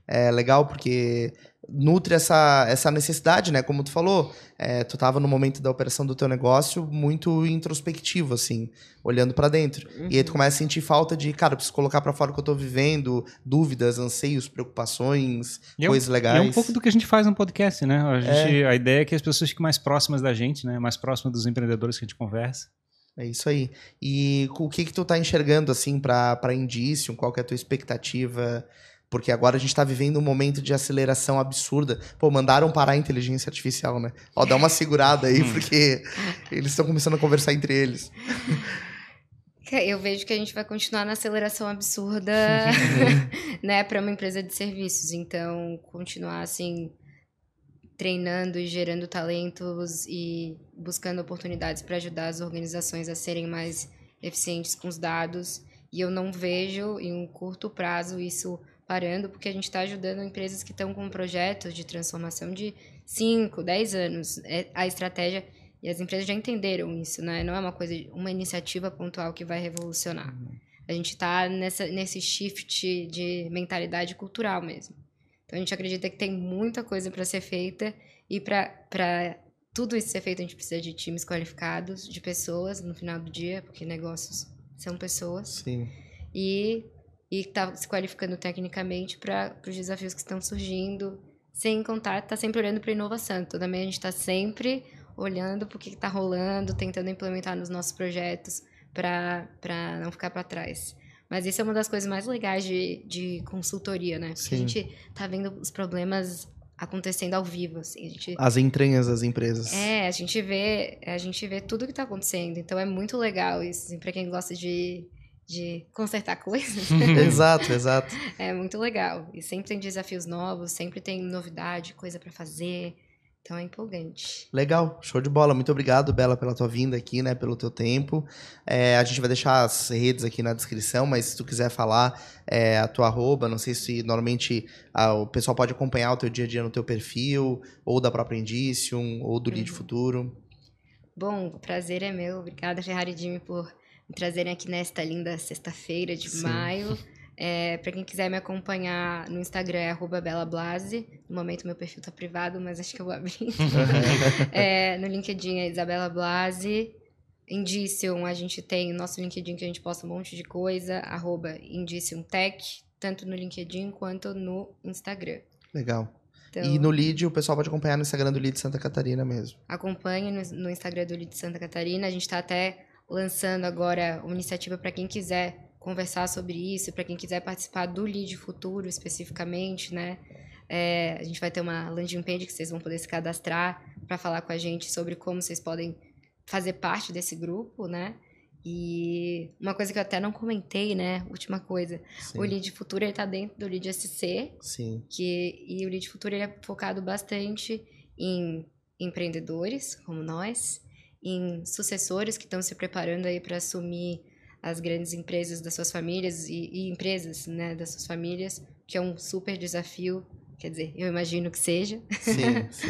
É legal porque nutre essa, essa necessidade, né? Como tu falou, é, tu estava no momento da operação do teu negócio muito introspectivo, assim, olhando para dentro. Uhum. E aí tu uhum. começa a sentir falta de, cara, preciso colocar para fora o que eu estou vivendo, dúvidas, anseios, preocupações, e coisas é um, legais. é um pouco do que a gente faz no podcast, né? A, gente, é. a ideia é que as pessoas fiquem mais próximas da gente, né? Mais próximas dos empreendedores que a gente conversa. É isso aí. E o que que tu tá enxergando, assim, para indício? Qual que é a tua expectativa porque agora a gente está vivendo um momento de aceleração absurda. Pô, mandaram parar a inteligência artificial, né? Ó, dá uma segurada aí, hum. porque eles estão começando a conversar entre eles. Eu vejo que a gente vai continuar na aceleração absurda, né, para uma empresa de serviços. Então, continuar assim treinando e gerando talentos e buscando oportunidades para ajudar as organizações a serem mais eficientes com os dados. E eu não vejo em um curto prazo isso parando, porque a gente está ajudando empresas que estão com projetos de transformação de 5, 10 anos. É a estratégia, e as empresas já entenderam isso, né? Não é uma coisa, uma iniciativa pontual que vai revolucionar. Uhum. A gente está nesse shift de mentalidade cultural mesmo. Então a gente acredita que tem muita coisa para ser feita e para tudo isso ser feito a gente precisa de times qualificados, de pessoas no final do dia, porque negócios são pessoas. Sim. E e está se qualificando tecnicamente para os desafios que estão surgindo, sem contar, está sempre olhando para inovação. Também a gente está sempre olhando para o que está rolando, tentando implementar nos nossos projetos para não ficar para trás. Mas isso é uma das coisas mais legais de, de consultoria, né? Porque a gente está vendo os problemas acontecendo ao vivo, assim. A gente... As entranhas das empresas. É, a gente vê, a gente vê tudo que está acontecendo. Então é muito legal isso, assim, para quem gosta de de consertar coisas. exato, exato. É muito legal. E sempre tem desafios novos, sempre tem novidade, coisa para fazer. Então é empolgante. Legal, show de bola. Muito obrigado, Bela, pela tua vinda aqui, né? Pelo teu tempo. É, a gente vai deixar as redes aqui na descrição, mas se tu quiser falar é, a tua arroba, não sei se normalmente a, o pessoal pode acompanhar o teu dia a dia no teu perfil, ou da própria Indicium, ou do Lead uhum. Futuro. Bom, o prazer é meu. Obrigada, Ferrari e Jimmy, por me trazerem aqui nesta linda sexta-feira de Sim. maio. É, para quem quiser me acompanhar no Instagram é @belablase. No momento meu perfil tá privado, mas acho que eu vou abrir. é, no LinkedIn é Isabela Blase. Indicium, a gente tem o nosso LinkedIn que a gente posta um monte de coisa, arroba Tech, tanto no LinkedIn quanto no Instagram. Legal. Então, e no Lead, o pessoal pode acompanhar no Instagram do Lead Santa Catarina mesmo. Acompanhe no, no Instagram do Lead Santa Catarina. A gente está até lançando agora uma iniciativa para quem quiser conversar sobre isso, para quem quiser participar do Lead Futuro especificamente, né? É, a gente vai ter uma landing page que vocês vão poder se cadastrar para falar com a gente sobre como vocês podem fazer parte desse grupo, né? E uma coisa que eu até não comentei, né? Última coisa. Sim. O Lead Futuro ele tá dentro do Lead SC. Sim. Que, e o Lead Futuro ele é focado bastante em empreendedores, como nós, em sucessores que estão se preparando aí para assumir as grandes empresas das suas famílias e, e, empresas né, das suas famílias, que é um super desafio, quer dizer, eu imagino que seja. Sim, sim.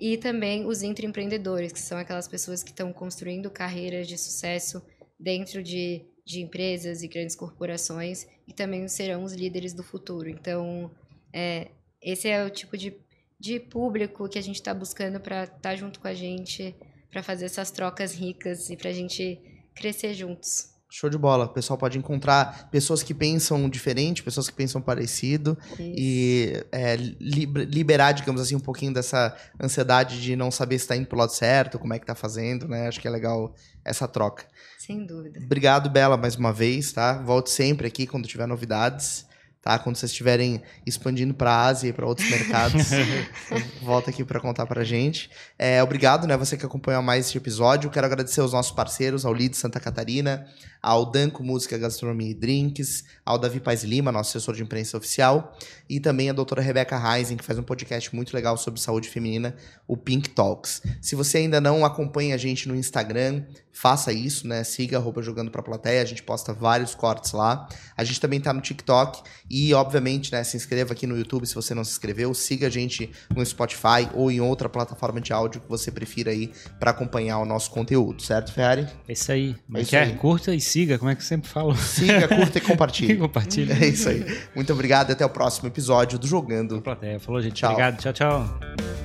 e também os intraempreendedores, que são aquelas pessoas que estão construindo carreiras de sucesso dentro de, de empresas e grandes corporações e também serão os líderes do futuro. Então, é, esse é o tipo de, de público que a gente está buscando para estar tá junto com a gente, para fazer essas trocas ricas e para a gente crescer juntos. Show de bola. O pessoal pode encontrar pessoas que pensam diferente, pessoas que pensam parecido Isso. e é, liberar, digamos assim, um pouquinho dessa ansiedade de não saber se está indo pro lado certo, como é que tá fazendo, né? Acho que é legal essa troca. Sem dúvida. Obrigado, Bela, mais uma vez, tá? Volte sempre aqui quando tiver novidades tá? Quando vocês estiverem expandindo para a Ásia e para outros mercados, volta aqui para contar para a gente. É, obrigado, né? Você que acompanhou mais este episódio. Quero agradecer aos nossos parceiros, ao Lead Santa Catarina, ao Danco Música, Gastronomia e Drinks, ao Davi Paz Lima, nosso assessor de imprensa oficial, e também a doutora Rebeca Reisen, que faz um podcast muito legal sobre saúde feminina, o Pink Talks. Se você ainda não acompanha a gente no Instagram, faça isso, né? Siga arroba jogando pra plateia, a gente posta vários cortes lá. A gente também tá no TikTok e, obviamente, né, se inscreva aqui no YouTube se você não se inscreveu, siga a gente no Spotify ou em outra plataforma de áudio que você prefira aí para acompanhar o nosso conteúdo, certo, Ferrari? É isso aí. É isso quer, aí. curta e siga, como é que eu sempre falo? Siga, curta e compartilhe. e compartilhe. É isso aí. Muito obrigado e até o próximo episódio do Jogando. Plateia. Falou, gente. Tchau. Obrigado. Tchau, tchau.